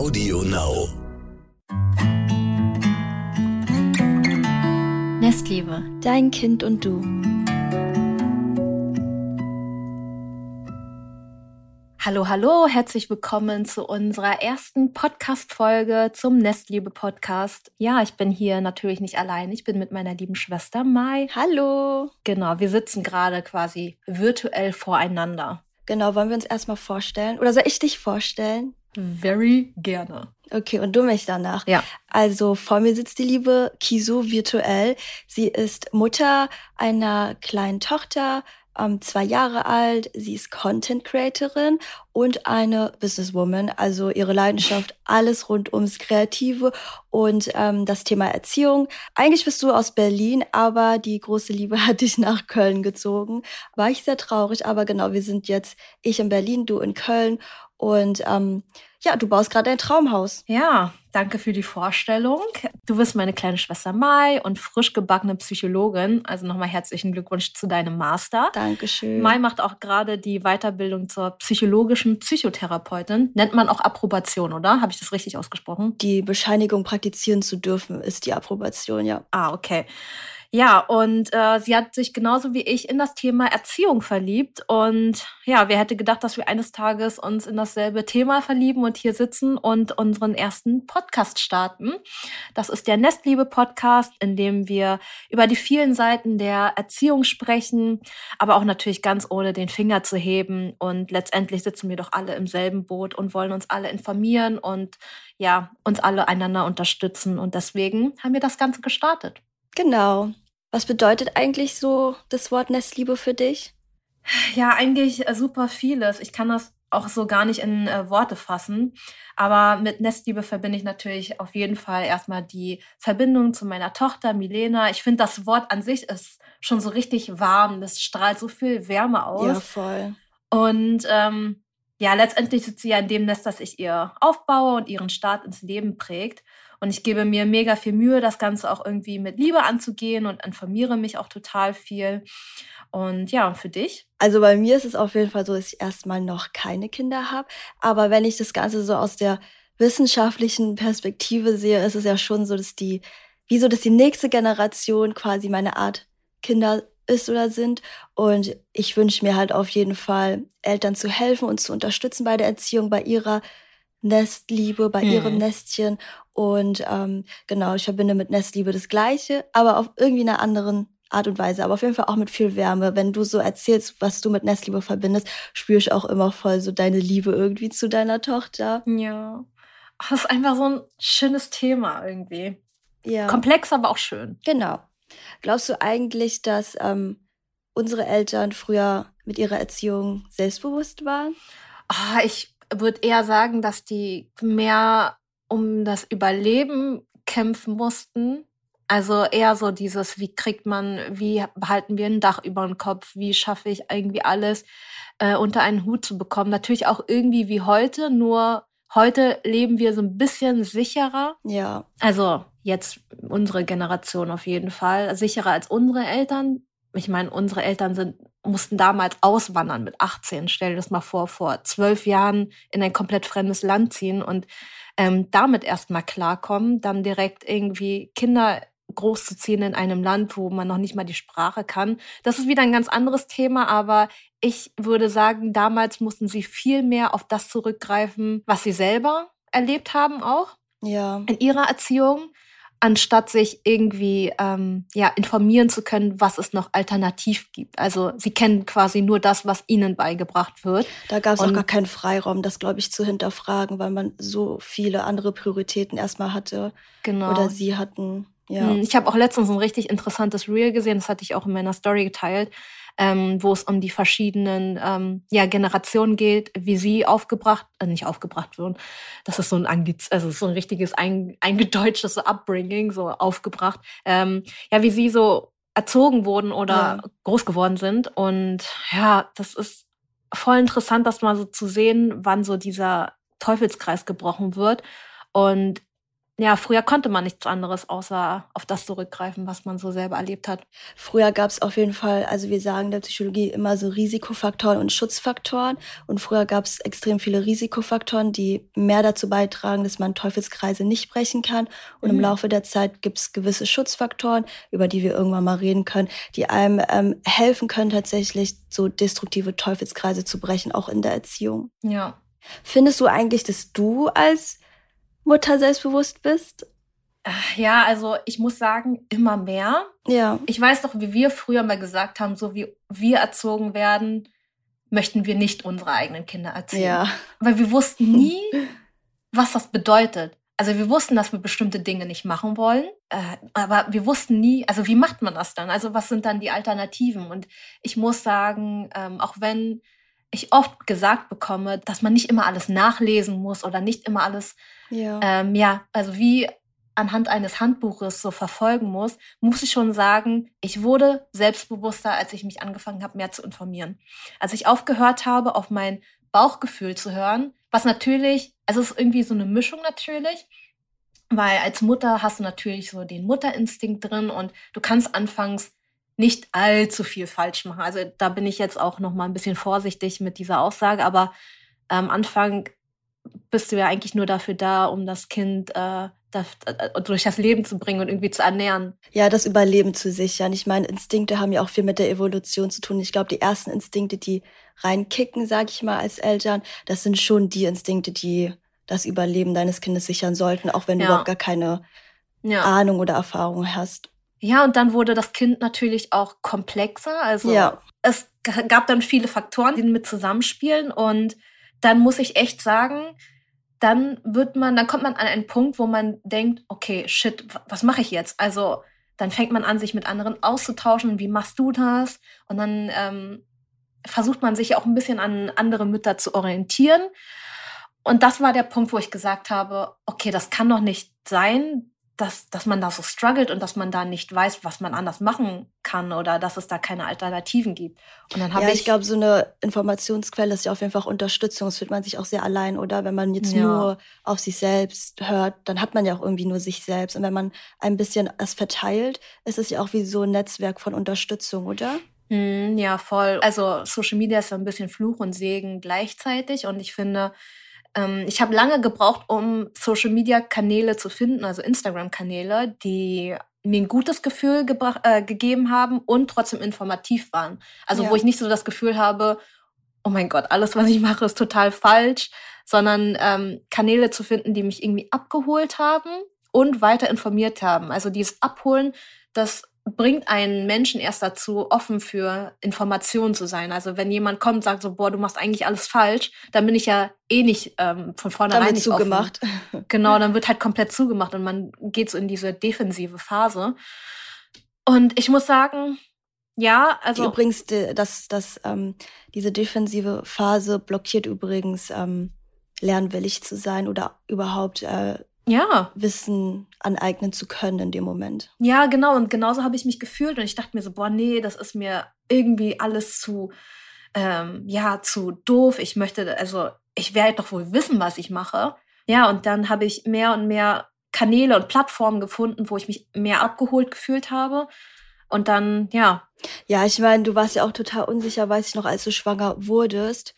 Audio Now. Nestliebe, dein Kind und du. Hallo, hallo, herzlich willkommen zu unserer ersten Podcast-Folge zum Nestliebe-Podcast. Ja, ich bin hier natürlich nicht allein. Ich bin mit meiner lieben Schwester Mai. Hallo. Genau, wir sitzen gerade quasi virtuell voreinander. Genau, wollen wir uns erstmal vorstellen? Oder soll ich dich vorstellen? Very gerne. Okay, und du mich danach. Ja. Also vor mir sitzt die liebe Kiso virtuell. Sie ist Mutter einer kleinen Tochter, ähm, zwei Jahre alt. Sie ist Content Creatorin und eine Businesswoman. Also ihre Leidenschaft, alles rund ums Kreative und ähm, das Thema Erziehung. Eigentlich bist du aus Berlin, aber die große Liebe hat dich nach Köln gezogen. War ich sehr traurig, aber genau, wir sind jetzt, ich in Berlin, du in Köln und ähm, ja, du baust gerade ein Traumhaus. Ja, danke für die Vorstellung. Du bist meine kleine Schwester Mai und frisch gebackene Psychologin. Also nochmal herzlichen Glückwunsch zu deinem Master. Dankeschön. Mai macht auch gerade die Weiterbildung zur psychologischen Psychotherapeutin. Nennt man auch Approbation, oder? Habe ich das richtig ausgesprochen? Die Bescheinigung praktizieren zu dürfen ist die Approbation, ja. Ah, okay. Ja, und äh, sie hat sich genauso wie ich in das Thema Erziehung verliebt. Und ja, wer hätte gedacht, dass wir eines Tages uns in dasselbe Thema verlieben und hier sitzen und unseren ersten Podcast starten. Das ist der Nestliebe-Podcast, in dem wir über die vielen Seiten der Erziehung sprechen, aber auch natürlich ganz ohne den Finger zu heben. Und letztendlich sitzen wir doch alle im selben Boot und wollen uns alle informieren und ja, uns alle einander unterstützen. Und deswegen haben wir das Ganze gestartet. Genau. Was bedeutet eigentlich so das Wort Nestliebe für dich? Ja, eigentlich äh, super vieles. Ich kann das auch so gar nicht in äh, Worte fassen. Aber mit Nestliebe verbinde ich natürlich auf jeden Fall erstmal die Verbindung zu meiner Tochter Milena. Ich finde, das Wort an sich ist schon so richtig warm. Das strahlt so viel Wärme aus. Ja, voll. Und ähm, ja, letztendlich sitzt sie ja in dem Nest, das ich ihr aufbaue und ihren Start ins Leben prägt. Und ich gebe mir mega viel Mühe, das Ganze auch irgendwie mit Liebe anzugehen und informiere mich auch total viel. Und ja, für dich? Also bei mir ist es auf jeden Fall so, dass ich erstmal noch keine Kinder habe. Aber wenn ich das Ganze so aus der wissenschaftlichen Perspektive sehe, ist es ja schon so, dass die, wie so, dass die nächste Generation quasi meine Art Kinder ist oder sind. Und ich wünsche mir halt auf jeden Fall, Eltern zu helfen und zu unterstützen bei der Erziehung, bei ihrer Nestliebe, bei hm. ihrem Nestchen. Und ähm, genau, ich verbinde mit Nestliebe das Gleiche, aber auf irgendwie einer anderen Art und Weise, aber auf jeden Fall auch mit viel Wärme. Wenn du so erzählst, was du mit Nestliebe verbindest, spüre ich auch immer voll so deine Liebe irgendwie zu deiner Tochter. Ja. Das ist einfach so ein schönes Thema irgendwie. Ja. Komplex, aber auch schön. Genau. Glaubst du eigentlich, dass ähm, unsere Eltern früher mit ihrer Erziehung selbstbewusst waren? Oh, ich würde eher sagen, dass die mehr um das Überleben kämpfen mussten. Also eher so dieses, wie kriegt man, wie behalten wir ein Dach über dem Kopf, wie schaffe ich irgendwie alles äh, unter einen Hut zu bekommen. Natürlich auch irgendwie wie heute, nur heute leben wir so ein bisschen sicherer. Ja. Also jetzt unsere Generation auf jeden Fall, sicherer als unsere Eltern. Ich meine, unsere Eltern sind mussten damals auswandern mit 18. Stell dir das mal vor, vor zwölf Jahren in ein komplett fremdes Land ziehen und ähm, damit erstmal klarkommen, dann direkt irgendwie Kinder großzuziehen in einem Land, wo man noch nicht mal die Sprache kann. Das ist wieder ein ganz anderes Thema, aber ich würde sagen, damals mussten sie viel mehr auf das zurückgreifen, was sie selber erlebt haben auch. Ja. In ihrer Erziehung anstatt sich irgendwie ähm, ja informieren zu können, was es noch alternativ gibt. Also sie kennen quasi nur das, was ihnen beigebracht wird. Da gab es auch gar keinen Freiraum, das glaube ich zu hinterfragen, weil man so viele andere Prioritäten erstmal hatte genau. oder sie hatten. Ja. Hm, ich habe auch letztens ein richtig interessantes Reel gesehen, das hatte ich auch in meiner Story geteilt ähm, wo es um die verschiedenen ähm, ja, Generationen geht, wie sie aufgebracht, äh, nicht aufgebracht wurden. Das ist so ein, Ange also so ein richtiges ein, eingedeutschtes Upbringing, so aufgebracht. Ähm, ja, wie sie so erzogen wurden oder ja. groß geworden sind. Und ja, das ist voll interessant, das mal so zu sehen, wann so dieser Teufelskreis gebrochen wird. Und ja, früher konnte man nichts anderes außer auf das zurückgreifen, was man so selber erlebt hat. Früher gab es auf jeden Fall, also wir sagen der Psychologie immer so Risikofaktoren und Schutzfaktoren. Und früher gab es extrem viele Risikofaktoren, die mehr dazu beitragen, dass man Teufelskreise nicht brechen kann. Und mhm. im Laufe der Zeit gibt es gewisse Schutzfaktoren, über die wir irgendwann mal reden können, die einem ähm, helfen können, tatsächlich so destruktive Teufelskreise zu brechen, auch in der Erziehung. Ja. Findest du eigentlich, dass du als Mutter selbstbewusst bist? Ja, also ich muss sagen, immer mehr. Ja. Ich weiß doch, wie wir früher mal gesagt haben, so wie wir erzogen werden, möchten wir nicht unsere eigenen Kinder erziehen. Ja. Weil wir wussten nie, was das bedeutet. Also wir wussten, dass wir bestimmte Dinge nicht machen wollen, äh, aber wir wussten nie, also wie macht man das dann? Also was sind dann die Alternativen? Und ich muss sagen, ähm, auch wenn ich oft gesagt bekomme, dass man nicht immer alles nachlesen muss oder nicht immer alles, ja, ähm, ja also wie anhand eines Handbuches so verfolgen muss, muss ich schon sagen, ich wurde selbstbewusster, als ich mich angefangen habe, mehr zu informieren. Als ich aufgehört habe, auf mein Bauchgefühl zu hören, was natürlich, also es ist irgendwie so eine Mischung natürlich, weil als Mutter hast du natürlich so den Mutterinstinkt drin und du kannst anfangs nicht allzu viel falsch machen. Also da bin ich jetzt auch noch mal ein bisschen vorsichtig mit dieser Aussage, aber am ähm, Anfang bist du ja eigentlich nur dafür da, um das Kind äh, das, äh, durch das Leben zu bringen und irgendwie zu ernähren. Ja, das Überleben zu sichern. Ich meine, Instinkte haben ja auch viel mit der Evolution zu tun. Ich glaube, die ersten Instinkte, die reinkicken, sage ich mal, als Eltern, das sind schon die Instinkte, die das Überleben deines Kindes sichern sollten, auch wenn du überhaupt gar keine ja. Ahnung oder Erfahrung hast. Ja, und dann wurde das Kind natürlich auch komplexer. Also ja. es gab dann viele Faktoren, die mit zusammenspielen. Und dann muss ich echt sagen, dann wird man, dann kommt man an einen Punkt, wo man denkt, okay, shit, was mache ich jetzt? Also dann fängt man an, sich mit anderen auszutauschen. Wie machst du das? Und dann ähm, versucht man sich auch ein bisschen an andere Mütter zu orientieren. Und das war der Punkt, wo ich gesagt habe, okay, das kann doch nicht sein, dass, dass man da so struggelt und dass man da nicht weiß, was man anders machen kann oder dass es da keine Alternativen gibt. Und dann habe ja, ich, ich glaube, so eine Informationsquelle ist ja auf jeden Fall Unterstützung. Das fühlt man sich auch sehr allein, oder? Wenn man jetzt ja. nur auf sich selbst hört, dann hat man ja auch irgendwie nur sich selbst. Und wenn man ein bisschen es verteilt, ist es ja auch wie so ein Netzwerk von Unterstützung, oder? Hm, ja, voll. Also Social Media ist so ein bisschen Fluch und Segen gleichzeitig. Und ich finde, ähm, ich habe lange gebraucht, um Social-Media-Kanäle zu finden, also Instagram-Kanäle, die mir ein gutes Gefühl äh, gegeben haben und trotzdem informativ waren. Also ja. wo ich nicht so das Gefühl habe, oh mein Gott, alles, was ich mache, ist total falsch, sondern ähm, Kanäle zu finden, die mich irgendwie abgeholt haben und weiter informiert haben. Also dieses Abholen, das bringt einen Menschen erst dazu, offen für Informationen zu sein. Also wenn jemand kommt und sagt so, boah, du machst eigentlich alles falsch, dann bin ich ja eh nicht ähm, von vornherein dann nicht zugemacht. Offen. Genau, dann wird halt komplett zugemacht und man geht so in diese defensive Phase. Und ich muss sagen, ja, also. Übrigens, das, das, ähm, diese defensive Phase blockiert übrigens ähm, lernwillig zu sein oder überhaupt äh, ja. Wissen aneignen zu können in dem Moment. Ja, genau. Und genauso habe ich mich gefühlt. Und ich dachte mir so, boah, nee, das ist mir irgendwie alles zu, ähm, ja, zu doof. Ich möchte, also, ich werde doch wohl wissen, was ich mache. Ja, und dann habe ich mehr und mehr Kanäle und Plattformen gefunden, wo ich mich mehr abgeholt gefühlt habe. Und dann, ja. Ja, ich meine, du warst ja auch total unsicher, weiß ich noch, als du schwanger wurdest.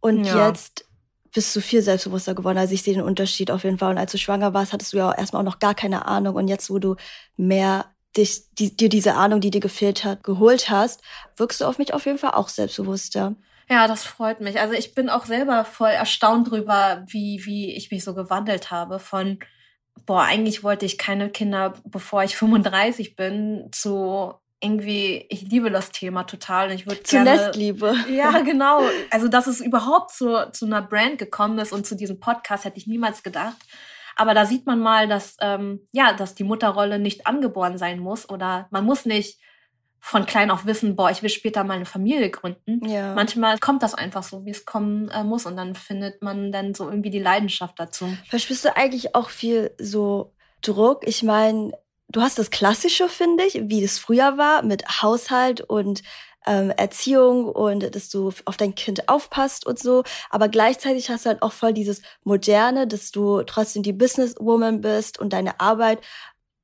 Und ja. jetzt bist du viel selbstbewusster geworden. Also ich sehe den Unterschied auf jeden Fall. Und als du schwanger warst, hattest du ja erstmal auch noch gar keine Ahnung. Und jetzt, wo du mehr dich, die, dir diese Ahnung, die dir gefehlt hat, geholt hast, wirkst du auf mich auf jeden Fall auch selbstbewusster. Ja, das freut mich. Also ich bin auch selber voll erstaunt drüber, wie, wie ich mich so gewandelt habe von, boah, eigentlich wollte ich keine Kinder, bevor ich 35 bin, zu irgendwie, ich liebe das Thema total und ich würde gerne. Nestliebe. Ja, genau. Also, dass es überhaupt zu, zu einer Brand gekommen ist und zu diesem Podcast hätte ich niemals gedacht. Aber da sieht man mal, dass, ähm, ja, dass die Mutterrolle nicht angeboren sein muss oder man muss nicht von klein auf wissen, boah, ich will später mal eine Familie gründen. Ja. Manchmal kommt das einfach so, wie es kommen äh, muss und dann findet man dann so irgendwie die Leidenschaft dazu. Verspürst du eigentlich auch viel so Druck? Ich meine, du hast das Klassische, finde ich, wie es früher war, mit Haushalt und ähm, Erziehung und dass du auf dein Kind aufpasst und so. Aber gleichzeitig hast du halt auch voll dieses Moderne, dass du trotzdem die Businesswoman bist und deine Arbeit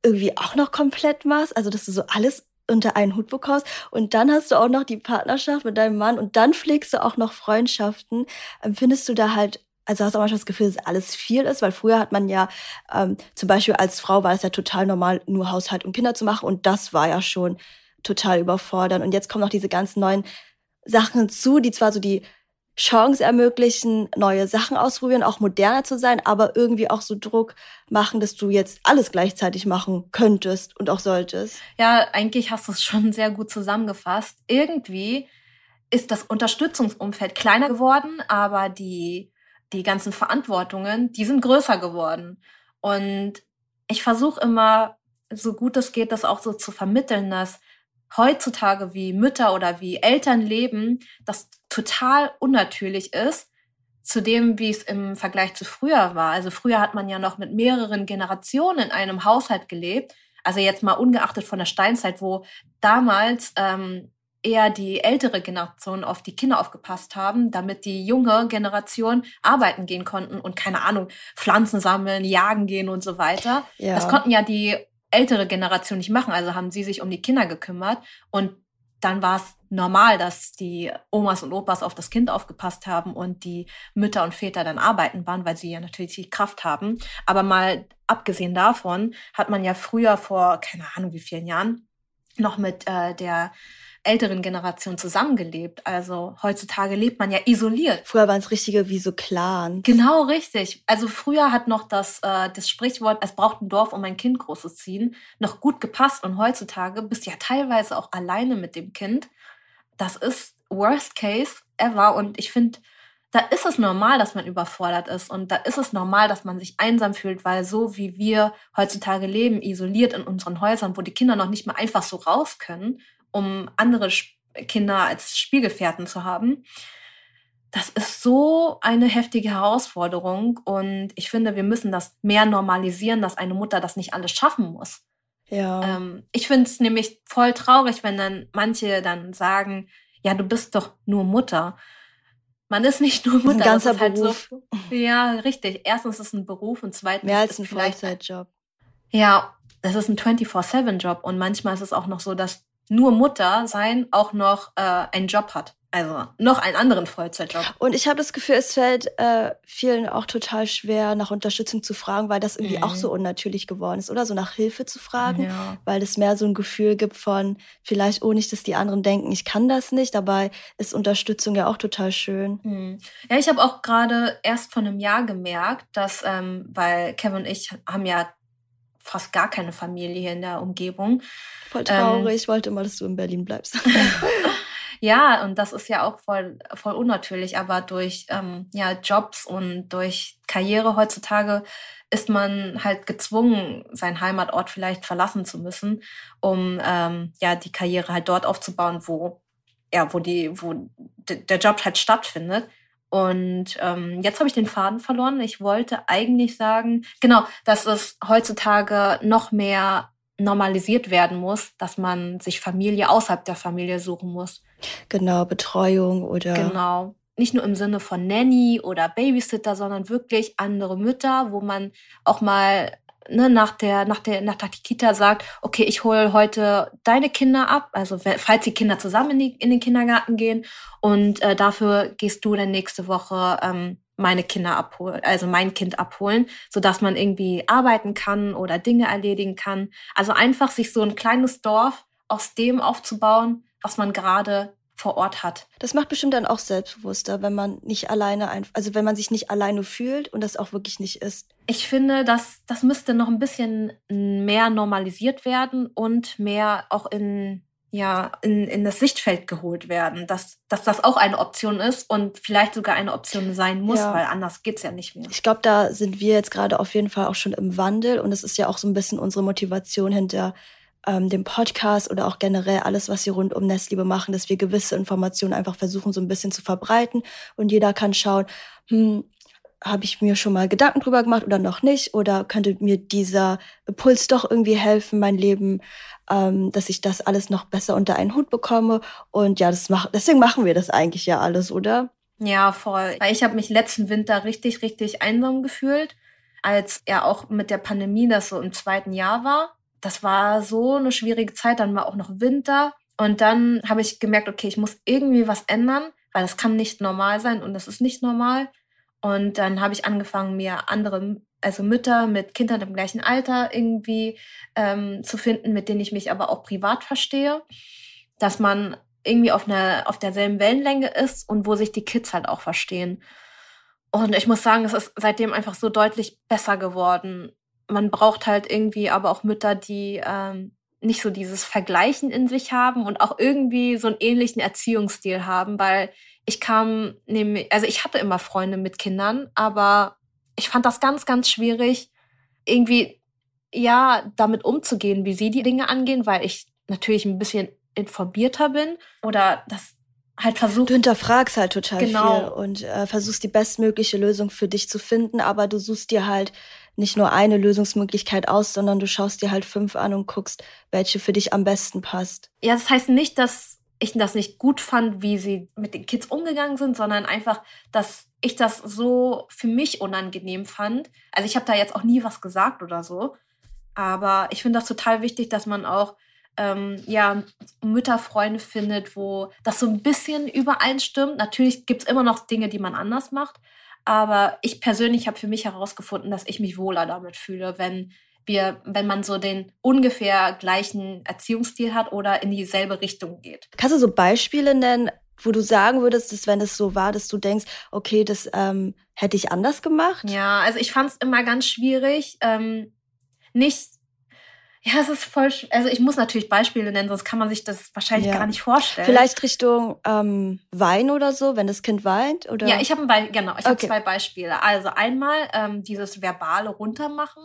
irgendwie auch noch komplett machst. Also, dass du so alles unter einen Hut bekommst. Und dann hast du auch noch die Partnerschaft mit deinem Mann und dann pflegst du auch noch Freundschaften. Empfindest du da halt also hast du auch manchmal das Gefühl, dass alles viel ist, weil früher hat man ja ähm, zum Beispiel als Frau war es ja total normal, nur Haushalt und Kinder zu machen und das war ja schon total überfordernd. Und jetzt kommen noch diese ganzen neuen Sachen hinzu, die zwar so die Chance ermöglichen, neue Sachen ausprobieren, auch moderner zu sein, aber irgendwie auch so Druck machen, dass du jetzt alles gleichzeitig machen könntest und auch solltest. Ja, eigentlich hast du es schon sehr gut zusammengefasst. Irgendwie ist das Unterstützungsumfeld kleiner geworden, aber die, die ganzen Verantwortungen, die sind größer geworden. Und ich versuche immer, so gut es geht, das auch so zu vermitteln, dass heutzutage wie Mütter oder wie Eltern leben, das total unnatürlich ist zu dem, wie es im Vergleich zu früher war. Also früher hat man ja noch mit mehreren Generationen in einem Haushalt gelebt. Also jetzt mal ungeachtet von der Steinzeit, wo damals ähm, eher die ältere Generation auf die Kinder aufgepasst haben, damit die junge Generation arbeiten gehen konnten und keine Ahnung, Pflanzen sammeln, jagen gehen und so weiter. Ja. Das konnten ja die ältere Generation nicht machen. Also haben sie sich um die Kinder gekümmert und dann war es normal, dass die Omas und Opas auf das Kind aufgepasst haben und die Mütter und Väter dann arbeiten waren, weil sie ja natürlich die Kraft haben. Aber mal abgesehen davon hat man ja früher vor, keine Ahnung wie vielen Jahren, noch mit äh, der älteren Generation zusammengelebt. Also heutzutage lebt man ja isoliert. Früher waren es richtige wie so Clans. Genau, richtig. Also früher hat noch das, äh, das Sprichwort, es braucht ein Dorf, um ein Kind großes ziehen, noch gut gepasst. Und heutzutage bist du ja teilweise auch alleine mit dem Kind. Das ist worst case ever. Und ich finde, da ist es normal, dass man überfordert ist und da ist es normal, dass man sich einsam fühlt, weil so wie wir heutzutage leben, isoliert in unseren Häusern, wo die Kinder noch nicht mal einfach so raus können um andere Kinder als Spielgefährten zu haben. Das ist so eine heftige Herausforderung und ich finde, wir müssen das mehr normalisieren, dass eine Mutter das nicht alles schaffen muss. Ja. Ähm, ich finde es nämlich voll traurig, wenn dann manche dann sagen, ja, du bist doch nur Mutter. Man ist nicht nur Mutter. Ein ganzer das ist Beruf. Halt so, ja, richtig. Erstens ist es ein Beruf und zweitens mehr als ein Vollzeitjob. Ja, das ist ein 24/7-Job und manchmal ist es auch noch so, dass nur Mutter sein auch noch äh, einen Job hat. Also noch einen anderen Vollzeitjob. Und ich habe das Gefühl, es fällt äh, vielen auch total schwer, nach Unterstützung zu fragen, weil das irgendwie mhm. auch so unnatürlich geworden ist, oder? So nach Hilfe zu fragen, ja. weil es mehr so ein Gefühl gibt von, vielleicht ohne nicht, dass die anderen denken, ich kann das nicht. Dabei ist Unterstützung ja auch total schön. Mhm. Ja, ich habe auch gerade erst vor einem Jahr gemerkt, dass, ähm, weil Kevin und ich haben ja fast gar keine Familie hier in der Umgebung. Voll traurig. Ähm, ich wollte immer, dass du in Berlin bleibst. ja, und das ist ja auch voll, voll unnatürlich. Aber durch ähm, ja, Jobs und durch Karriere heutzutage ist man halt gezwungen, seinen Heimatort vielleicht verlassen zu müssen, um ähm, ja die Karriere halt dort aufzubauen, wo ja, wo die, wo der Job halt stattfindet. Und ähm, jetzt habe ich den Faden verloren. Ich wollte eigentlich sagen, genau, dass es heutzutage noch mehr normalisiert werden muss, dass man sich Familie außerhalb der Familie suchen muss. Genau, Betreuung oder. Genau. Nicht nur im Sinne von Nanny oder Babysitter, sondern wirklich andere Mütter, wo man auch mal ne, nach der nach der nach der Kita sagt, okay, ich hole heute deine Kinder ab, also falls die Kinder zusammen in, die, in den Kindergarten gehen und äh, dafür gehst du dann nächste Woche ähm, meine Kinder abholen, also mein Kind abholen, so dass man irgendwie arbeiten kann oder Dinge erledigen kann. Also einfach sich so ein kleines Dorf aus dem aufzubauen, was man gerade vor Ort hat. Das macht bestimmt dann auch selbstbewusster, wenn man nicht alleine, also wenn man sich nicht alleine fühlt und das auch wirklich nicht ist. Ich finde, dass das müsste noch ein bisschen mehr normalisiert werden und mehr auch in ja, in, in das Sichtfeld geholt werden, dass, dass das auch eine Option ist und vielleicht sogar eine Option sein muss, ja. weil anders geht's ja nicht mehr. Ich glaube, da sind wir jetzt gerade auf jeden Fall auch schon im Wandel und es ist ja auch so ein bisschen unsere Motivation hinter ähm, dem Podcast oder auch generell alles, was wir rund um Nestliebe machen, dass wir gewisse Informationen einfach versuchen, so ein bisschen zu verbreiten und jeder kann schauen, hm, habe ich mir schon mal Gedanken drüber gemacht oder noch nicht? Oder könnte mir dieser Impuls doch irgendwie helfen, mein Leben ähm, dass ich das alles noch besser unter einen Hut bekomme. Und ja, das mach, deswegen machen wir das eigentlich ja alles, oder? Ja, voll. Weil ich habe mich letzten Winter richtig, richtig einsam gefühlt, als ja auch mit der Pandemie das so im zweiten Jahr war. Das war so eine schwierige Zeit, dann war auch noch Winter. Und dann habe ich gemerkt, okay, ich muss irgendwie was ändern, weil das kann nicht normal sein und das ist nicht normal. Und dann habe ich angefangen, mir andere, also Mütter mit Kindern im gleichen Alter irgendwie ähm, zu finden, mit denen ich mich aber auch privat verstehe. Dass man irgendwie auf, einer, auf derselben Wellenlänge ist und wo sich die Kids halt auch verstehen. Und ich muss sagen, es ist seitdem einfach so deutlich besser geworden. Man braucht halt irgendwie aber auch Mütter, die ähm, nicht so dieses Vergleichen in sich haben und auch irgendwie so einen ähnlichen Erziehungsstil haben, weil ich kam nämlich, also ich hatte immer Freunde mit Kindern, aber ich fand das ganz, ganz schwierig, irgendwie, ja, damit umzugehen, wie sie die Dinge angehen, weil ich natürlich ein bisschen informierter bin oder das halt versucht. Du hinterfragst halt total genau. viel und äh, versuchst die bestmögliche Lösung für dich zu finden, aber du suchst dir halt nicht nur eine Lösungsmöglichkeit aus, sondern du schaust dir halt fünf an und guckst, welche für dich am besten passt. Ja, das heißt nicht, dass ich das nicht gut fand, wie sie mit den Kids umgegangen sind, sondern einfach, dass ich das so für mich unangenehm fand. Also ich habe da jetzt auch nie was gesagt oder so, aber ich finde das total wichtig, dass man auch ähm, ja Mütterfreunde findet, wo das so ein bisschen übereinstimmt. Natürlich gibt es immer noch Dinge, die man anders macht, aber ich persönlich habe für mich herausgefunden, dass ich mich wohler damit fühle, wenn wir, wenn man so den ungefähr gleichen Erziehungsstil hat oder in dieselbe Richtung geht. Kannst du so Beispiele nennen, wo du sagen würdest, dass wenn es so war, dass du denkst, okay, das ähm, hätte ich anders gemacht? Ja, also ich fand es immer ganz schwierig, ähm, nicht ja, es ist voll. Also ich muss natürlich Beispiele nennen, sonst kann man sich das wahrscheinlich ja. gar nicht vorstellen. Vielleicht Richtung ähm, Wein oder so, wenn das Kind weint, oder? Ja, ich habe ein genau, ich okay. habe zwei Beispiele. Also einmal ähm, dieses verbale Runtermachen,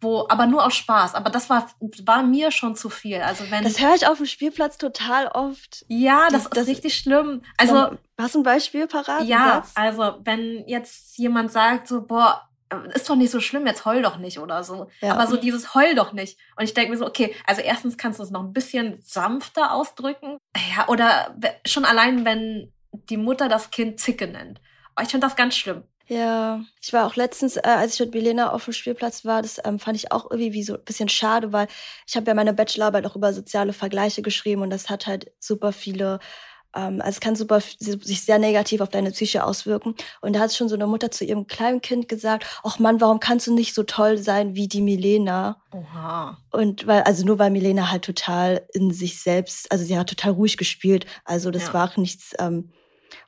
wo aber nur aus Spaß. Aber das war war mir schon zu viel. Also wenn das höre ich auf dem Spielplatz total oft. Ja, das, das ist richtig schlimm. Also hast du ein Beispiel parat? Ja, also wenn jetzt jemand sagt so, boah ist doch nicht so schlimm, jetzt heul doch nicht oder so. Ja. Aber so dieses heul doch nicht. Und ich denke mir so, okay, also erstens kannst du es noch ein bisschen sanfter ausdrücken. Ja, oder schon allein, wenn die Mutter das Kind Zicke nennt. Aber ich finde das ganz schlimm. Ja, ich war auch letztens, äh, als ich mit Milena auf dem Spielplatz war, das ähm, fand ich auch irgendwie wie so ein bisschen schade, weil ich habe ja meine Bachelorarbeit auch über soziale Vergleiche geschrieben und das hat halt super viele ähm, also es kann super sich sehr negativ auf deine Psyche auswirken. Und da hat schon so eine Mutter zu ihrem kleinen Kind gesagt, ach Mann, warum kannst du nicht so toll sein wie die Milena? Oha. Und weil, also nur weil Milena halt total in sich selbst, also sie hat total ruhig gespielt. Also das ja. war auch nichts. Ähm,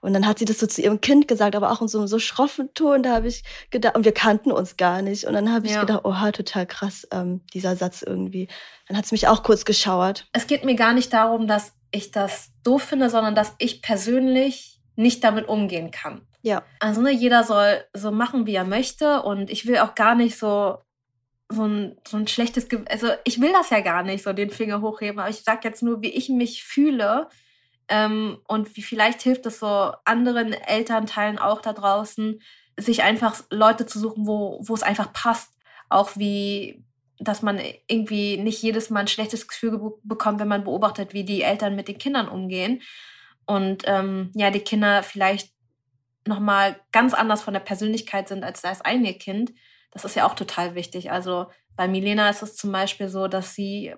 und dann hat sie das so zu ihrem Kind gesagt, aber auch in so einem so schroffen Ton. Da habe ich gedacht, und wir kannten uns gar nicht. Und dann habe ich ja. gedacht, oha, total krass, ähm, dieser Satz irgendwie. Dann hat es mich auch kurz geschauert. Es geht mir gar nicht darum, dass ich das doof finde, sondern dass ich persönlich nicht damit umgehen kann. Ja. Also ne, jeder soll so machen, wie er möchte und ich will auch gar nicht so so ein, so ein schlechtes, Ge also ich will das ja gar nicht, so den Finger hochheben, aber ich sag jetzt nur, wie ich mich fühle ähm, und wie vielleicht hilft es so anderen Elternteilen auch da draußen, sich einfach Leute zu suchen, wo, wo es einfach passt. Auch wie, dass man irgendwie nicht jedes Mal ein schlechtes Gefühl bekommt, wenn man beobachtet, wie die Eltern mit den Kindern umgehen. Und ähm, ja, die Kinder vielleicht nochmal ganz anders von der Persönlichkeit sind als das eigene Kind. Das ist ja auch total wichtig. Also bei Milena ist es zum Beispiel so, dass sie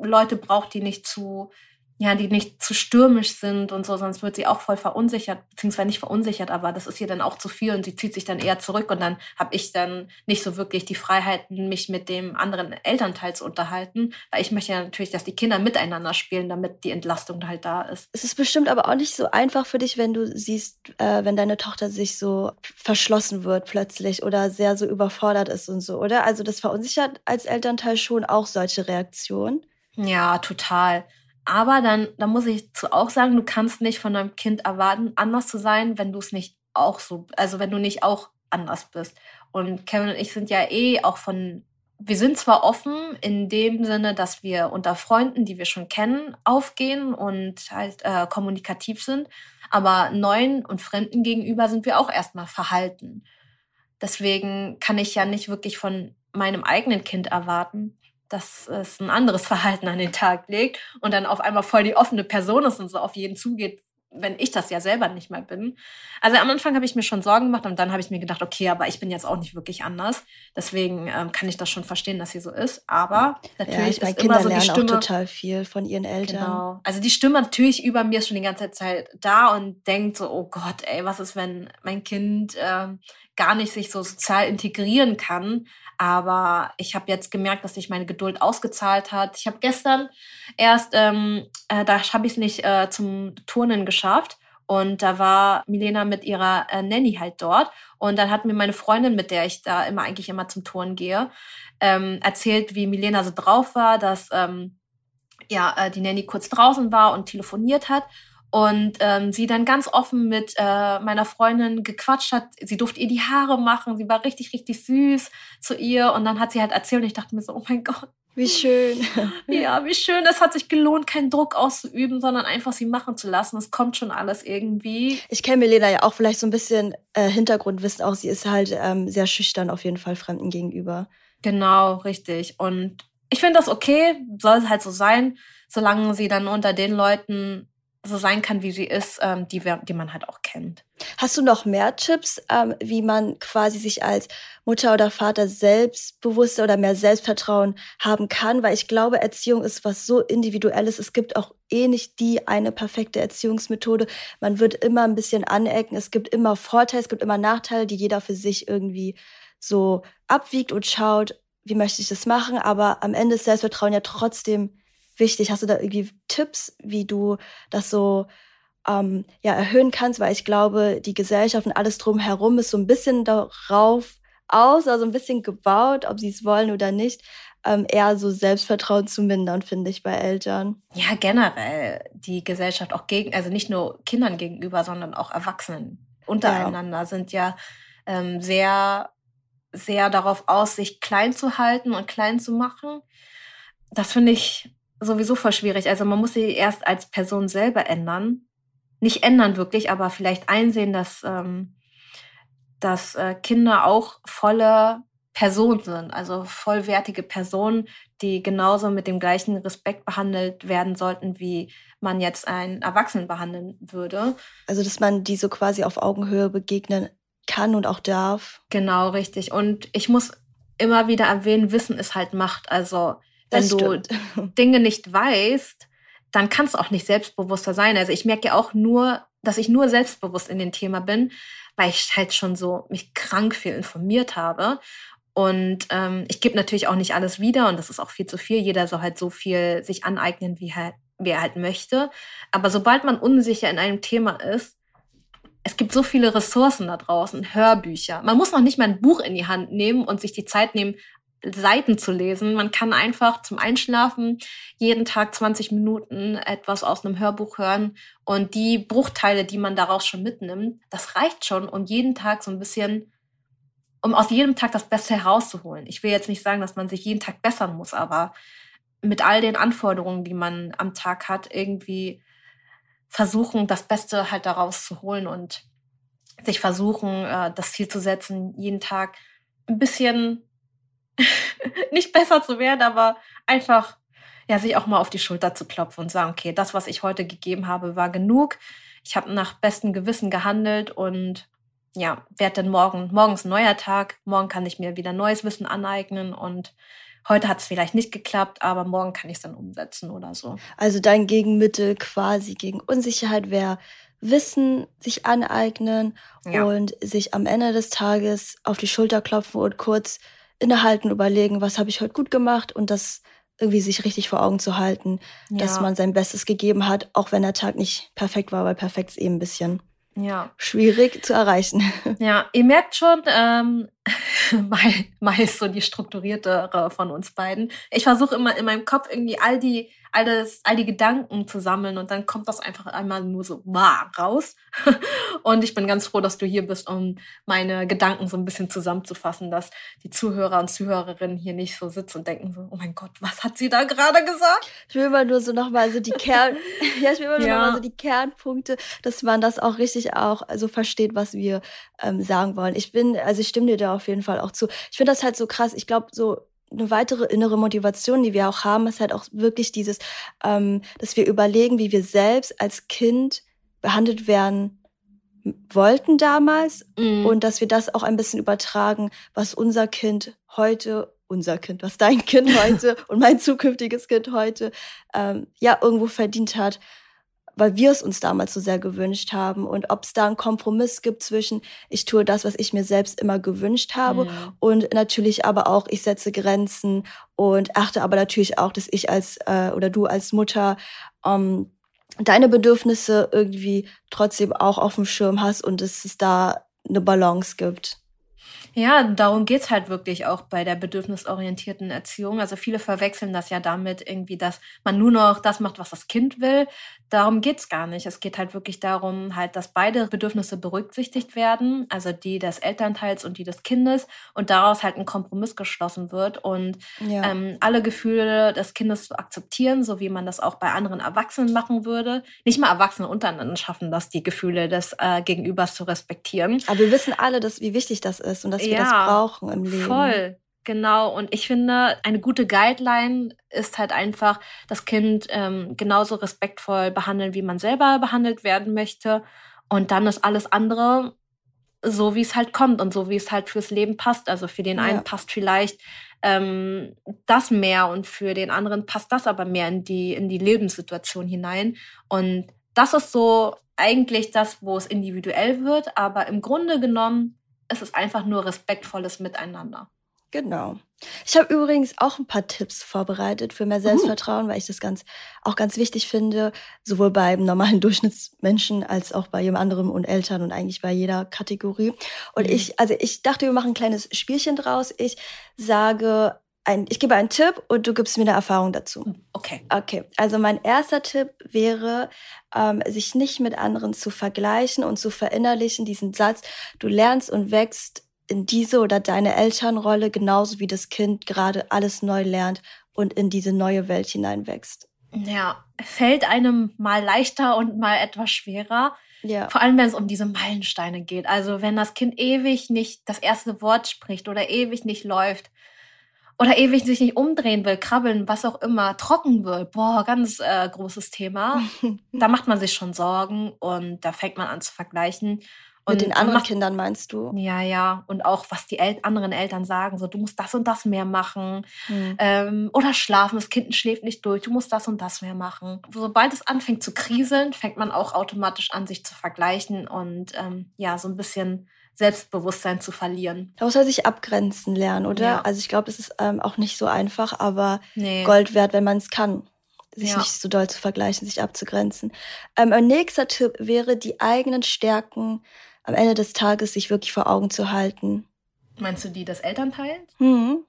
Leute braucht, die nicht zu ja, die nicht zu stürmisch sind und so, sonst wird sie auch voll verunsichert, beziehungsweise nicht verunsichert, aber das ist ihr dann auch zu viel und sie zieht sich dann eher zurück und dann habe ich dann nicht so wirklich die Freiheit, mich mit dem anderen Elternteil zu unterhalten, weil ich möchte ja natürlich, dass die Kinder miteinander spielen, damit die Entlastung halt da ist. Es ist bestimmt aber auch nicht so einfach für dich, wenn du siehst, äh, wenn deine Tochter sich so verschlossen wird plötzlich oder sehr so überfordert ist und so, oder? Also das verunsichert als Elternteil schon auch solche Reaktionen. Ja, total. Aber dann, dann muss ich zu auch sagen, du kannst nicht von deinem Kind erwarten, anders zu sein, wenn du es nicht auch so, also wenn du nicht auch anders bist. Und Kevin und ich sind ja eh auch von, wir sind zwar offen in dem Sinne, dass wir unter Freunden, die wir schon kennen, aufgehen und halt äh, kommunikativ sind, aber neuen und Fremden gegenüber sind wir auch erstmal verhalten. Deswegen kann ich ja nicht wirklich von meinem eigenen Kind erwarten, dass es ein anderes Verhalten an den Tag legt und dann auf einmal voll die offene Person ist und so auf jeden zugeht, wenn ich das ja selber nicht mehr bin. Also am Anfang habe ich mir schon Sorgen gemacht und dann habe ich mir gedacht, okay, aber ich bin jetzt auch nicht wirklich anders. Deswegen ähm, kann ich das schon verstehen, dass sie so ist. Aber natürlich ja, ich ist Kinder immer so die Stimme auch total viel von ihren Eltern. Genau. Also die Stimme natürlich über mir ist schon die ganze Zeit da und denkt so, oh Gott, ey, was ist, wenn mein Kind ähm, gar nicht sich so sozial integrieren kann? Aber ich habe jetzt gemerkt, dass sich meine Geduld ausgezahlt hat. Ich habe gestern erst, ähm, äh, da habe ich es nicht äh, zum Turnen geschafft. Und da war Milena mit ihrer äh, Nanny halt dort. Und dann hat mir meine Freundin, mit der ich da immer eigentlich immer zum Turnen gehe, ähm, erzählt, wie Milena so drauf war, dass ähm, ja äh, die Nanny kurz draußen war und telefoniert hat und ähm, sie dann ganz offen mit äh, meiner Freundin gequatscht hat. Sie durfte ihr die Haare machen. Sie war richtig, richtig süß zu ihr. Und dann hat sie halt erzählt und ich dachte mir so, oh mein Gott. Wie schön. ja, wie schön. Es hat sich gelohnt, keinen Druck auszuüben, sondern einfach sie machen zu lassen. Es kommt schon alles irgendwie. Ich kenne Milena ja auch vielleicht so ein bisschen äh, Hintergrundwissen auch. Sie ist halt ähm, sehr schüchtern auf jeden Fall Fremden gegenüber. Genau, richtig. Und ich finde das okay, soll es halt so sein, solange sie dann unter den Leuten so sein kann, wie sie ist, ähm, die, die man halt auch kennt. Hast du noch mehr Tipps, ähm, wie man quasi sich als Mutter oder Vater selbstbewusster oder mehr Selbstvertrauen haben kann? Weil ich glaube, Erziehung ist was so individuelles. Es gibt auch eh nicht die eine perfekte Erziehungsmethode. Man wird immer ein bisschen anecken. Es gibt immer Vorteile, es gibt immer Nachteile, die jeder für sich irgendwie so abwiegt und schaut, wie möchte ich das machen. Aber am Ende ist Selbstvertrauen ja trotzdem wichtig? Hast du da irgendwie Tipps, wie du das so ähm, ja, erhöhen kannst? Weil ich glaube, die Gesellschaft und alles drumherum ist so ein bisschen darauf aus, also ein bisschen gebaut, ob sie es wollen oder nicht, ähm, eher so Selbstvertrauen zu mindern, finde ich, bei Eltern. Ja, generell die Gesellschaft auch gegen, also nicht nur Kindern gegenüber, sondern auch Erwachsenen untereinander ja. sind ja ähm, sehr, sehr darauf aus, sich klein zu halten und klein zu machen. Das finde ich sowieso voll schwierig. Also man muss sie erst als Person selber ändern. Nicht ändern wirklich, aber vielleicht einsehen, dass, ähm, dass äh, Kinder auch volle Personen sind, also vollwertige Personen, die genauso mit dem gleichen Respekt behandelt werden sollten, wie man jetzt einen Erwachsenen behandeln würde. Also dass man die so quasi auf Augenhöhe begegnen kann und auch darf. Genau, richtig. Und ich muss immer wieder erwähnen, Wissen ist halt Macht. Also wenn du Dinge nicht weißt, dann kannst du auch nicht selbstbewusster sein. Also ich merke ja auch nur, dass ich nur selbstbewusst in dem Thema bin, weil ich halt schon so mich krank viel informiert habe. Und ähm, ich gebe natürlich auch nicht alles wieder und das ist auch viel zu viel. Jeder soll halt so viel sich aneignen, wie, halt, wie er halt möchte. Aber sobald man unsicher in einem Thema ist, es gibt so viele Ressourcen da draußen, Hörbücher. Man muss noch nicht mal ein Buch in die Hand nehmen und sich die Zeit nehmen, Seiten zu lesen. Man kann einfach zum Einschlafen jeden Tag 20 Minuten etwas aus einem Hörbuch hören und die Bruchteile, die man daraus schon mitnimmt, das reicht schon, um jeden Tag so ein bisschen, um aus jedem Tag das Beste herauszuholen. Ich will jetzt nicht sagen, dass man sich jeden Tag bessern muss, aber mit all den Anforderungen, die man am Tag hat, irgendwie versuchen, das Beste halt daraus zu holen und sich versuchen, äh, das Ziel zu setzen, jeden Tag ein bisschen nicht besser zu werden, aber einfach ja, sich auch mal auf die Schulter zu klopfen und sagen, okay, das, was ich heute gegeben habe, war genug. Ich habe nach bestem Gewissen gehandelt und ja, werde dann morgen, morgen ist ein neuer Tag, morgen kann ich mir wieder neues Wissen aneignen und heute hat es vielleicht nicht geklappt, aber morgen kann ich es dann umsetzen oder so. Also dein Gegenmittel quasi gegen Unsicherheit wäre Wissen sich aneignen ja. und sich am Ende des Tages auf die Schulter klopfen und kurz innehalten, überlegen, was habe ich heute gut gemacht und das irgendwie sich richtig vor Augen zu halten, ja. dass man sein Bestes gegeben hat, auch wenn der Tag nicht perfekt war, weil perfekt ist eben ein bisschen ja. schwierig zu erreichen. Ja, ihr merkt schon, ähm, mal, mal ist so die strukturiertere von uns beiden. Ich versuche immer in meinem Kopf irgendwie all die alles, all die Gedanken zu sammeln und dann kommt das einfach einmal nur so wah, raus. und ich bin ganz froh, dass du hier bist, um meine Gedanken so ein bisschen zusammenzufassen, dass die Zuhörer und Zuhörerinnen hier nicht so sitzen und denken so, oh mein Gott, was hat sie da gerade gesagt? Ich will mal nur so nochmal so die Kern, ja, ich will mal ja. nochmal so die Kernpunkte, dass man das auch richtig auch so versteht, was wir ähm, sagen wollen. Ich bin, also ich stimme dir da auf jeden Fall auch zu. Ich finde das halt so krass. Ich glaube, so eine weitere innere Motivation, die wir auch haben, ist halt auch wirklich dieses, ähm, dass wir überlegen, wie wir selbst als Kind behandelt werden wollten damals mm. und dass wir das auch ein bisschen übertragen, was unser Kind heute, unser Kind, was dein Kind heute und mein zukünftiges Kind heute ähm, ja irgendwo verdient hat weil wir es uns damals so sehr gewünscht haben und ob es da einen Kompromiss gibt zwischen ich tue das, was ich mir selbst immer gewünscht habe mhm. und natürlich aber auch ich setze Grenzen und achte aber natürlich auch, dass ich als äh, oder du als Mutter ähm, deine Bedürfnisse irgendwie trotzdem auch auf dem Schirm hast und dass es da eine Balance gibt. Ja, darum geht's halt wirklich auch bei der bedürfnisorientierten Erziehung. Also viele verwechseln das ja damit irgendwie, dass man nur noch das macht, was das Kind will. Darum geht's gar nicht. Es geht halt wirklich darum, halt, dass beide Bedürfnisse berücksichtigt werden, also die des Elternteils und die des Kindes, und daraus halt ein Kompromiss geschlossen wird und ja. ähm, alle Gefühle des Kindes zu akzeptieren, so wie man das auch bei anderen Erwachsenen machen würde. Nicht mal Erwachsene untereinander schaffen das, die Gefühle des äh, Gegenübers zu respektieren. Aber wir wissen alle, dass, wie wichtig das ist dass wir ja, das brauchen im Leben. Voll. Genau, und ich finde, eine gute Guideline ist halt einfach, das Kind ähm, genauso respektvoll behandeln, wie man selber behandelt werden möchte. Und dann ist alles andere so, wie es halt kommt und so, wie es halt fürs Leben passt. Also für den einen ja. passt vielleicht ähm, das mehr und für den anderen passt das aber mehr in die, in die Lebenssituation hinein. Und das ist so eigentlich das, wo es individuell wird. Aber im Grunde genommen es ist einfach nur respektvolles Miteinander. Genau. Ich habe übrigens auch ein paar Tipps vorbereitet für mehr uh. Selbstvertrauen, uh. weil ich das ganz auch ganz wichtig finde, sowohl beim normalen Durchschnittsmenschen als auch bei jedem anderen und Eltern und eigentlich bei jeder Kategorie. Und mhm. ich, also ich dachte, wir machen ein kleines Spielchen draus. Ich sage ein, ich gebe einen Tipp und du gibst mir eine Erfahrung dazu. Hm, okay. Okay. Also mein erster Tipp wäre, ähm, sich nicht mit anderen zu vergleichen und zu verinnerlichen, diesen Satz, du lernst und wächst in diese oder deine Elternrolle genauso wie das Kind gerade alles neu lernt und in diese neue Welt hineinwächst. Ja, fällt einem mal leichter und mal etwas schwerer. Ja. Vor allem, wenn es um diese Meilensteine geht. Also wenn das Kind ewig nicht das erste Wort spricht oder ewig nicht läuft, oder ewig sich nicht umdrehen will, krabbeln, was auch immer, trocken wird. Boah, ganz äh, großes Thema. da macht man sich schon Sorgen und da fängt man an zu vergleichen. Und Mit den anderen macht, Kindern meinst du? Ja, ja. Und auch, was die El anderen Eltern sagen, so, du musst das und das mehr machen. Hm. Ähm, oder schlafen, das Kind schläft nicht durch, du musst das und das mehr machen. Sobald es anfängt zu kriseln, fängt man auch automatisch an, sich zu vergleichen und ähm, ja, so ein bisschen Selbstbewusstsein zu verlieren. Da muss er sich abgrenzen lernen, oder? Ja. Also ich glaube, es ist ähm, auch nicht so einfach, aber nee. Gold wert, wenn man es kann. Sich ja. nicht so doll zu vergleichen, sich abzugrenzen. Ähm, ein nächster Tipp wäre, die eigenen Stärken am Ende des Tages sich wirklich vor Augen zu halten. Meinst du die des Elternteils? Mhm.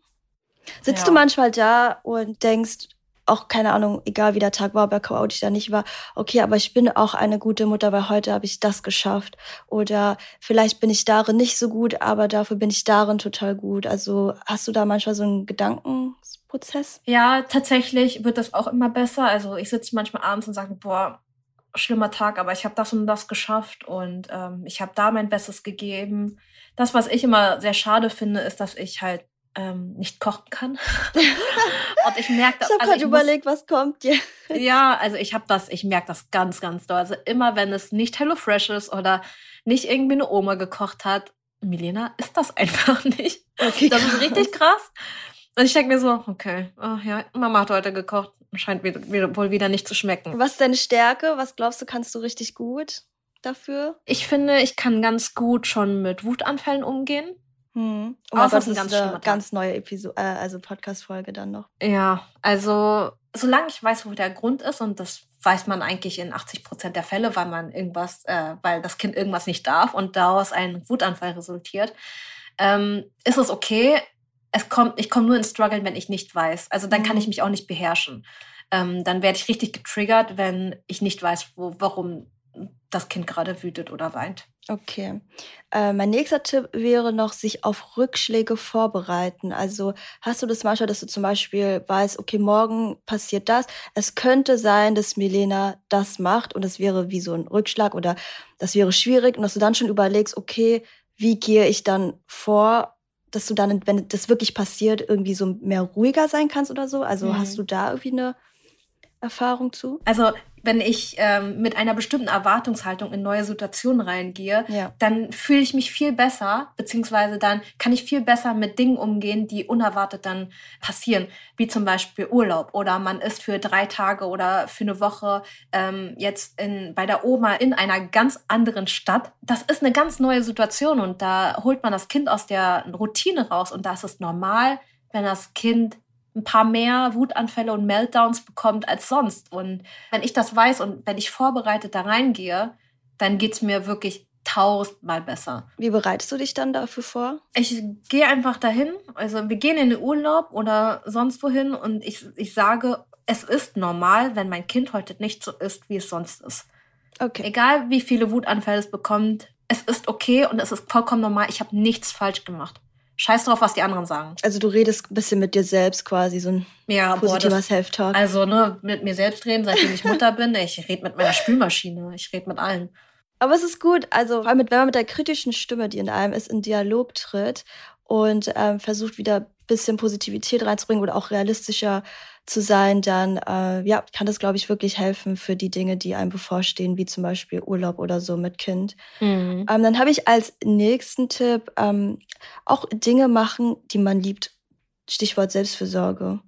Sitzt ja. du manchmal da und denkst, auch keine Ahnung, egal wie der Tag war, ob er chaotisch da nicht war, okay, aber ich bin auch eine gute Mutter, weil heute habe ich das geschafft. Oder vielleicht bin ich darin nicht so gut, aber dafür bin ich darin total gut. Also hast du da manchmal so einen Gedankenprozess? Ja, tatsächlich wird das auch immer besser. Also ich sitze manchmal abends und sage, boah, schlimmer Tag, aber ich habe das und das geschafft und ähm, ich habe da mein Bestes gegeben. Das, was ich immer sehr schade finde, ist, dass ich halt ähm, nicht kochen kann. und ich merke das. Ich habe also gerade überlegt, was kommt dir. ja, also ich habe das, ich merke das ganz, ganz doll. Also immer, wenn es nicht HelloFresh ist oder nicht irgendwie eine Oma gekocht hat, Milena ist das einfach nicht. Okay, das ist richtig krass. Und ich denke mir so, okay, oh ja, Mama hat heute gekocht, scheint wieder, wohl wieder nicht zu schmecken. Was ist deine Stärke? Was glaubst du, kannst du richtig gut dafür? Ich finde, ich kann ganz gut schon mit Wutanfällen umgehen. Hm. Oh Außer das ist ganz eine ganz neue Episode, äh, also Podcast-Folge dann noch. Ja, also solange ich weiß, wo der Grund ist und das weiß man eigentlich in 80 Prozent der Fälle, weil man irgendwas, äh, weil das Kind irgendwas nicht darf und daraus ein Wutanfall resultiert, ähm, ist es okay. Es kommt, ich komme nur ins Struggle, wenn ich nicht weiß. Also dann mhm. kann ich mich auch nicht beherrschen. Ähm, dann werde ich richtig getriggert, wenn ich nicht weiß, wo, warum das Kind gerade wütet oder weint. Okay. Äh, mein nächster Tipp wäre noch, sich auf Rückschläge vorbereiten. Also hast du das manchmal, dass du zum Beispiel weißt, okay, morgen passiert das. Es könnte sein, dass Milena das macht und es wäre wie so ein Rückschlag oder das wäre schwierig und dass du dann schon überlegst, okay, wie gehe ich dann vor, dass du dann, wenn das wirklich passiert, irgendwie so mehr ruhiger sein kannst oder so? Also mhm. hast du da irgendwie eine Erfahrung zu? Also wenn ich ähm, mit einer bestimmten Erwartungshaltung in neue Situationen reingehe, ja. dann fühle ich mich viel besser, beziehungsweise dann kann ich viel besser mit Dingen umgehen, die unerwartet dann passieren, wie zum Beispiel Urlaub oder man ist für drei Tage oder für eine Woche ähm, jetzt in, bei der Oma in einer ganz anderen Stadt. Das ist eine ganz neue Situation und da holt man das Kind aus der Routine raus und das ist normal, wenn das Kind ein paar mehr Wutanfälle und Meltdowns bekommt als sonst. Und wenn ich das weiß und wenn ich vorbereitet da reingehe, dann geht's mir wirklich tausendmal besser. Wie bereitest du dich dann dafür vor? Ich gehe einfach dahin. Also wir gehen in den Urlaub oder sonst wohin und ich, ich sage, es ist normal, wenn mein Kind heute nicht so ist, wie es sonst ist. Okay. Egal wie viele Wutanfälle es bekommt, es ist okay und es ist vollkommen normal. Ich habe nichts falsch gemacht. Scheiß drauf, was die anderen sagen. Also du redest ein bisschen mit dir selbst quasi, so ein ja, positiver Self-Talk. Also ne, mit mir selbst reden, seitdem ich Mutter bin. Ich rede mit meiner Spülmaschine, ich rede mit allen. Aber es ist gut, also vor allem wenn man mit der kritischen Stimme, die in einem ist, in Dialog tritt und ähm, versucht wieder ein bisschen Positivität reinzubringen oder auch realistischer zu sein, dann äh, ja, kann das, glaube ich, wirklich helfen für die Dinge, die einem bevorstehen, wie zum Beispiel Urlaub oder so mit Kind. Mhm. Ähm, dann habe ich als nächsten Tipp ähm, auch Dinge machen, die man liebt. Stichwort Selbstfürsorge.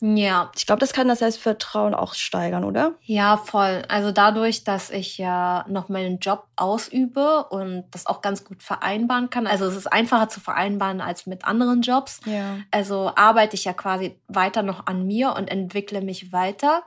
Ja. Ich glaube, das kann das Selbstvertrauen auch steigern, oder? Ja, voll. Also dadurch, dass ich ja noch meinen Job ausübe und das auch ganz gut vereinbaren kann. Also es ist einfacher zu vereinbaren als mit anderen Jobs. Ja. Also arbeite ich ja quasi weiter noch an mir und entwickle mich weiter.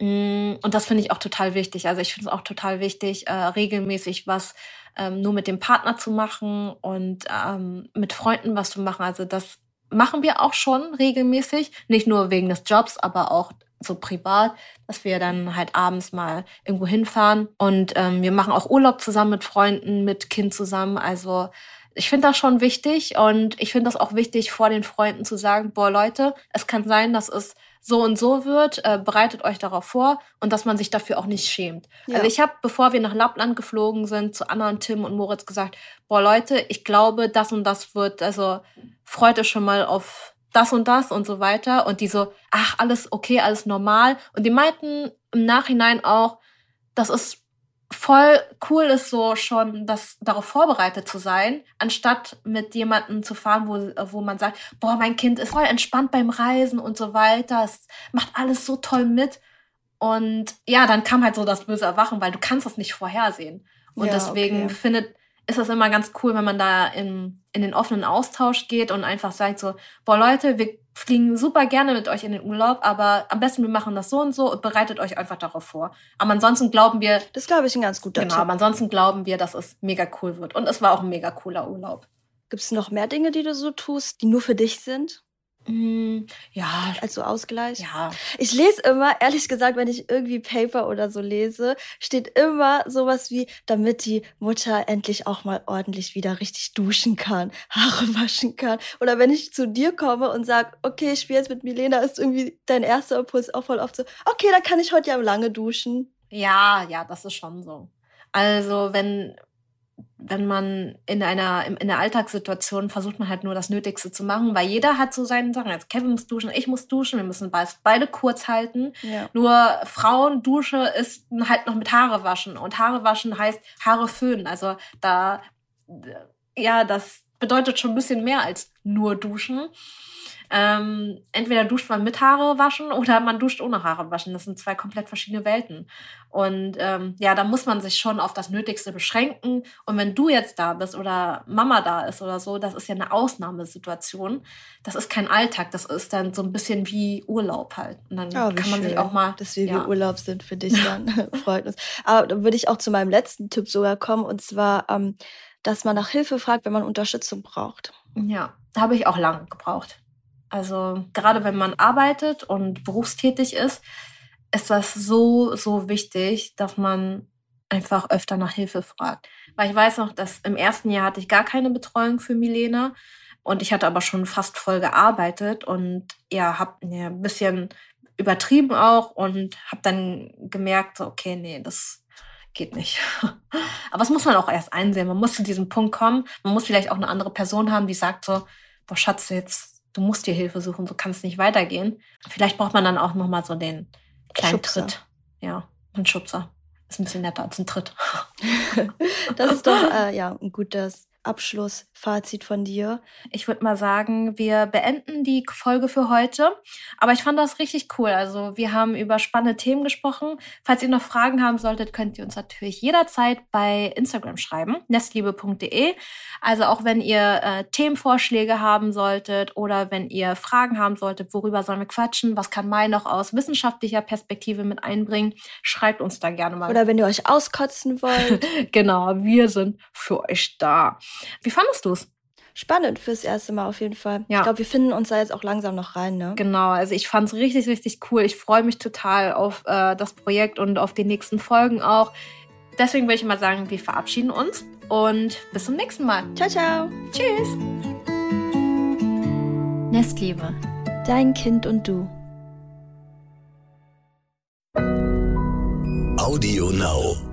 Mm, und das finde ich auch total wichtig. Also ich finde es auch total wichtig, äh, regelmäßig was ähm, nur mit dem Partner zu machen und ähm, mit Freunden was zu machen. Also das machen wir auch schon regelmäßig, nicht nur wegen des Jobs, aber auch so privat, dass wir dann halt abends mal irgendwo hinfahren. Und ähm, wir machen auch Urlaub zusammen mit Freunden, mit Kind zusammen. Also ich finde das schon wichtig. Und ich finde das auch wichtig, vor den Freunden zu sagen, boah Leute, es kann sein, dass es so und so wird, äh, bereitet euch darauf vor und dass man sich dafür auch nicht schämt. Ja. Also ich habe, bevor wir nach Lappland geflogen sind, zu Anna und Tim und Moritz gesagt, boah Leute, ich glaube, das und das wird, also freut euch schon mal auf das und das und so weiter. Und die so, ach, alles okay, alles normal. Und die meinten im Nachhinein auch, das ist voll cool ist so schon, das darauf vorbereitet zu sein, anstatt mit jemandem zu fahren, wo, wo man sagt, boah, mein Kind ist voll entspannt beim Reisen und so weiter, es macht alles so toll mit. Und ja, dann kam halt so das böse Erwachen, weil du kannst das nicht vorhersehen. Und ja, deswegen okay. findet, ist das immer ganz cool, wenn man da in, in den offenen Austausch geht und einfach sagt so, boah Leute, wir fliegen super gerne mit euch in den Urlaub, aber am besten wir machen das so und so und bereitet euch einfach darauf vor. Aber ansonsten glauben wir. Das glaube ich ein ganz guter Genau, Tipp. aber ansonsten glauben wir, dass es mega cool wird. Und es war auch ein mega cooler Urlaub. Gibt es noch mehr Dinge, die du so tust, die nur für dich sind? Mm, ja. Als so Ausgleich? Ja. Ich lese immer, ehrlich gesagt, wenn ich irgendwie Paper oder so lese, steht immer sowas wie, damit die Mutter endlich auch mal ordentlich wieder richtig duschen kann, Haare waschen kann. Oder wenn ich zu dir komme und sage, okay, ich spiele jetzt mit Milena, ist irgendwie dein erster Impuls auch voll oft so, okay, dann kann ich heute ja lange duschen. Ja, ja, das ist schon so. Also, wenn, wenn man in einer in der Alltagssituation versucht man halt nur das Nötigste zu machen, weil jeder hat so seine Sachen. Also Kevin muss duschen, ich muss duschen, wir müssen beide kurz halten. Ja. Nur Frauendusche ist halt noch mit Haare waschen und Haare waschen heißt Haare föhnen. Also da ja, das bedeutet schon ein bisschen mehr als nur duschen. Ähm, entweder duscht man mit Haare waschen oder man duscht ohne Haare waschen. Das sind zwei komplett verschiedene Welten. Und ähm, ja, da muss man sich schon auf das Nötigste beschränken. Und wenn du jetzt da bist oder Mama da ist oder so, das ist ja eine Ausnahmesituation. Das ist kein Alltag, das ist dann so ein bisschen wie Urlaub halt. Und dann oh, kann man schön, sich auch mal. Dass wir ja. wie Urlaub sind für dich dann. Freut uns. Aber dann würde ich auch zu meinem letzten Tipp sogar kommen, und zwar, ähm, dass man nach Hilfe fragt, wenn man Unterstützung braucht. Ja, habe ich auch lange gebraucht. Also gerade wenn man arbeitet und berufstätig ist, ist das so, so wichtig, dass man einfach öfter nach Hilfe fragt. Weil ich weiß noch, dass im ersten Jahr hatte ich gar keine Betreuung für Milena und ich hatte aber schon fast voll gearbeitet und ja, habe ja, ein bisschen übertrieben auch und habe dann gemerkt, okay, nee, das geht nicht. aber das muss man auch erst einsehen. Man muss zu diesem Punkt kommen. Man muss vielleicht auch eine andere Person haben, die sagt so, boah, Schatz, jetzt, du musst dir Hilfe suchen, so kann es nicht weitergehen. Vielleicht braucht man dann auch nochmal so den kleinen Schubser. Tritt. Ja, ein Schubser. Ist ein bisschen netter als ein Tritt. das ist doch äh, ja ein gutes Abschlussfazit von dir? Ich würde mal sagen, wir beenden die Folge für heute. Aber ich fand das richtig cool. Also wir haben über spannende Themen gesprochen. Falls ihr noch Fragen haben solltet, könnt ihr uns natürlich jederzeit bei Instagram schreiben, nestliebe.de. Also auch wenn ihr äh, Themenvorschläge haben solltet oder wenn ihr Fragen haben solltet, worüber sollen wir quatschen, was kann Mai noch aus wissenschaftlicher Perspektive mit einbringen, schreibt uns da gerne mal. Oder wenn ihr euch auskotzen wollt. genau, wir sind für euch da. Wie fandest du es? Spannend fürs erste Mal auf jeden Fall. Ja. Ich glaube, wir finden uns da jetzt auch langsam noch rein. Ne? Genau, also ich fand es richtig, richtig cool. Ich freue mich total auf äh, das Projekt und auf die nächsten Folgen auch. Deswegen würde ich mal sagen, wir verabschieden uns und bis zum nächsten Mal. Ciao, ciao. Tschüss. Nestliebe. Dein Kind und du. Audio Now.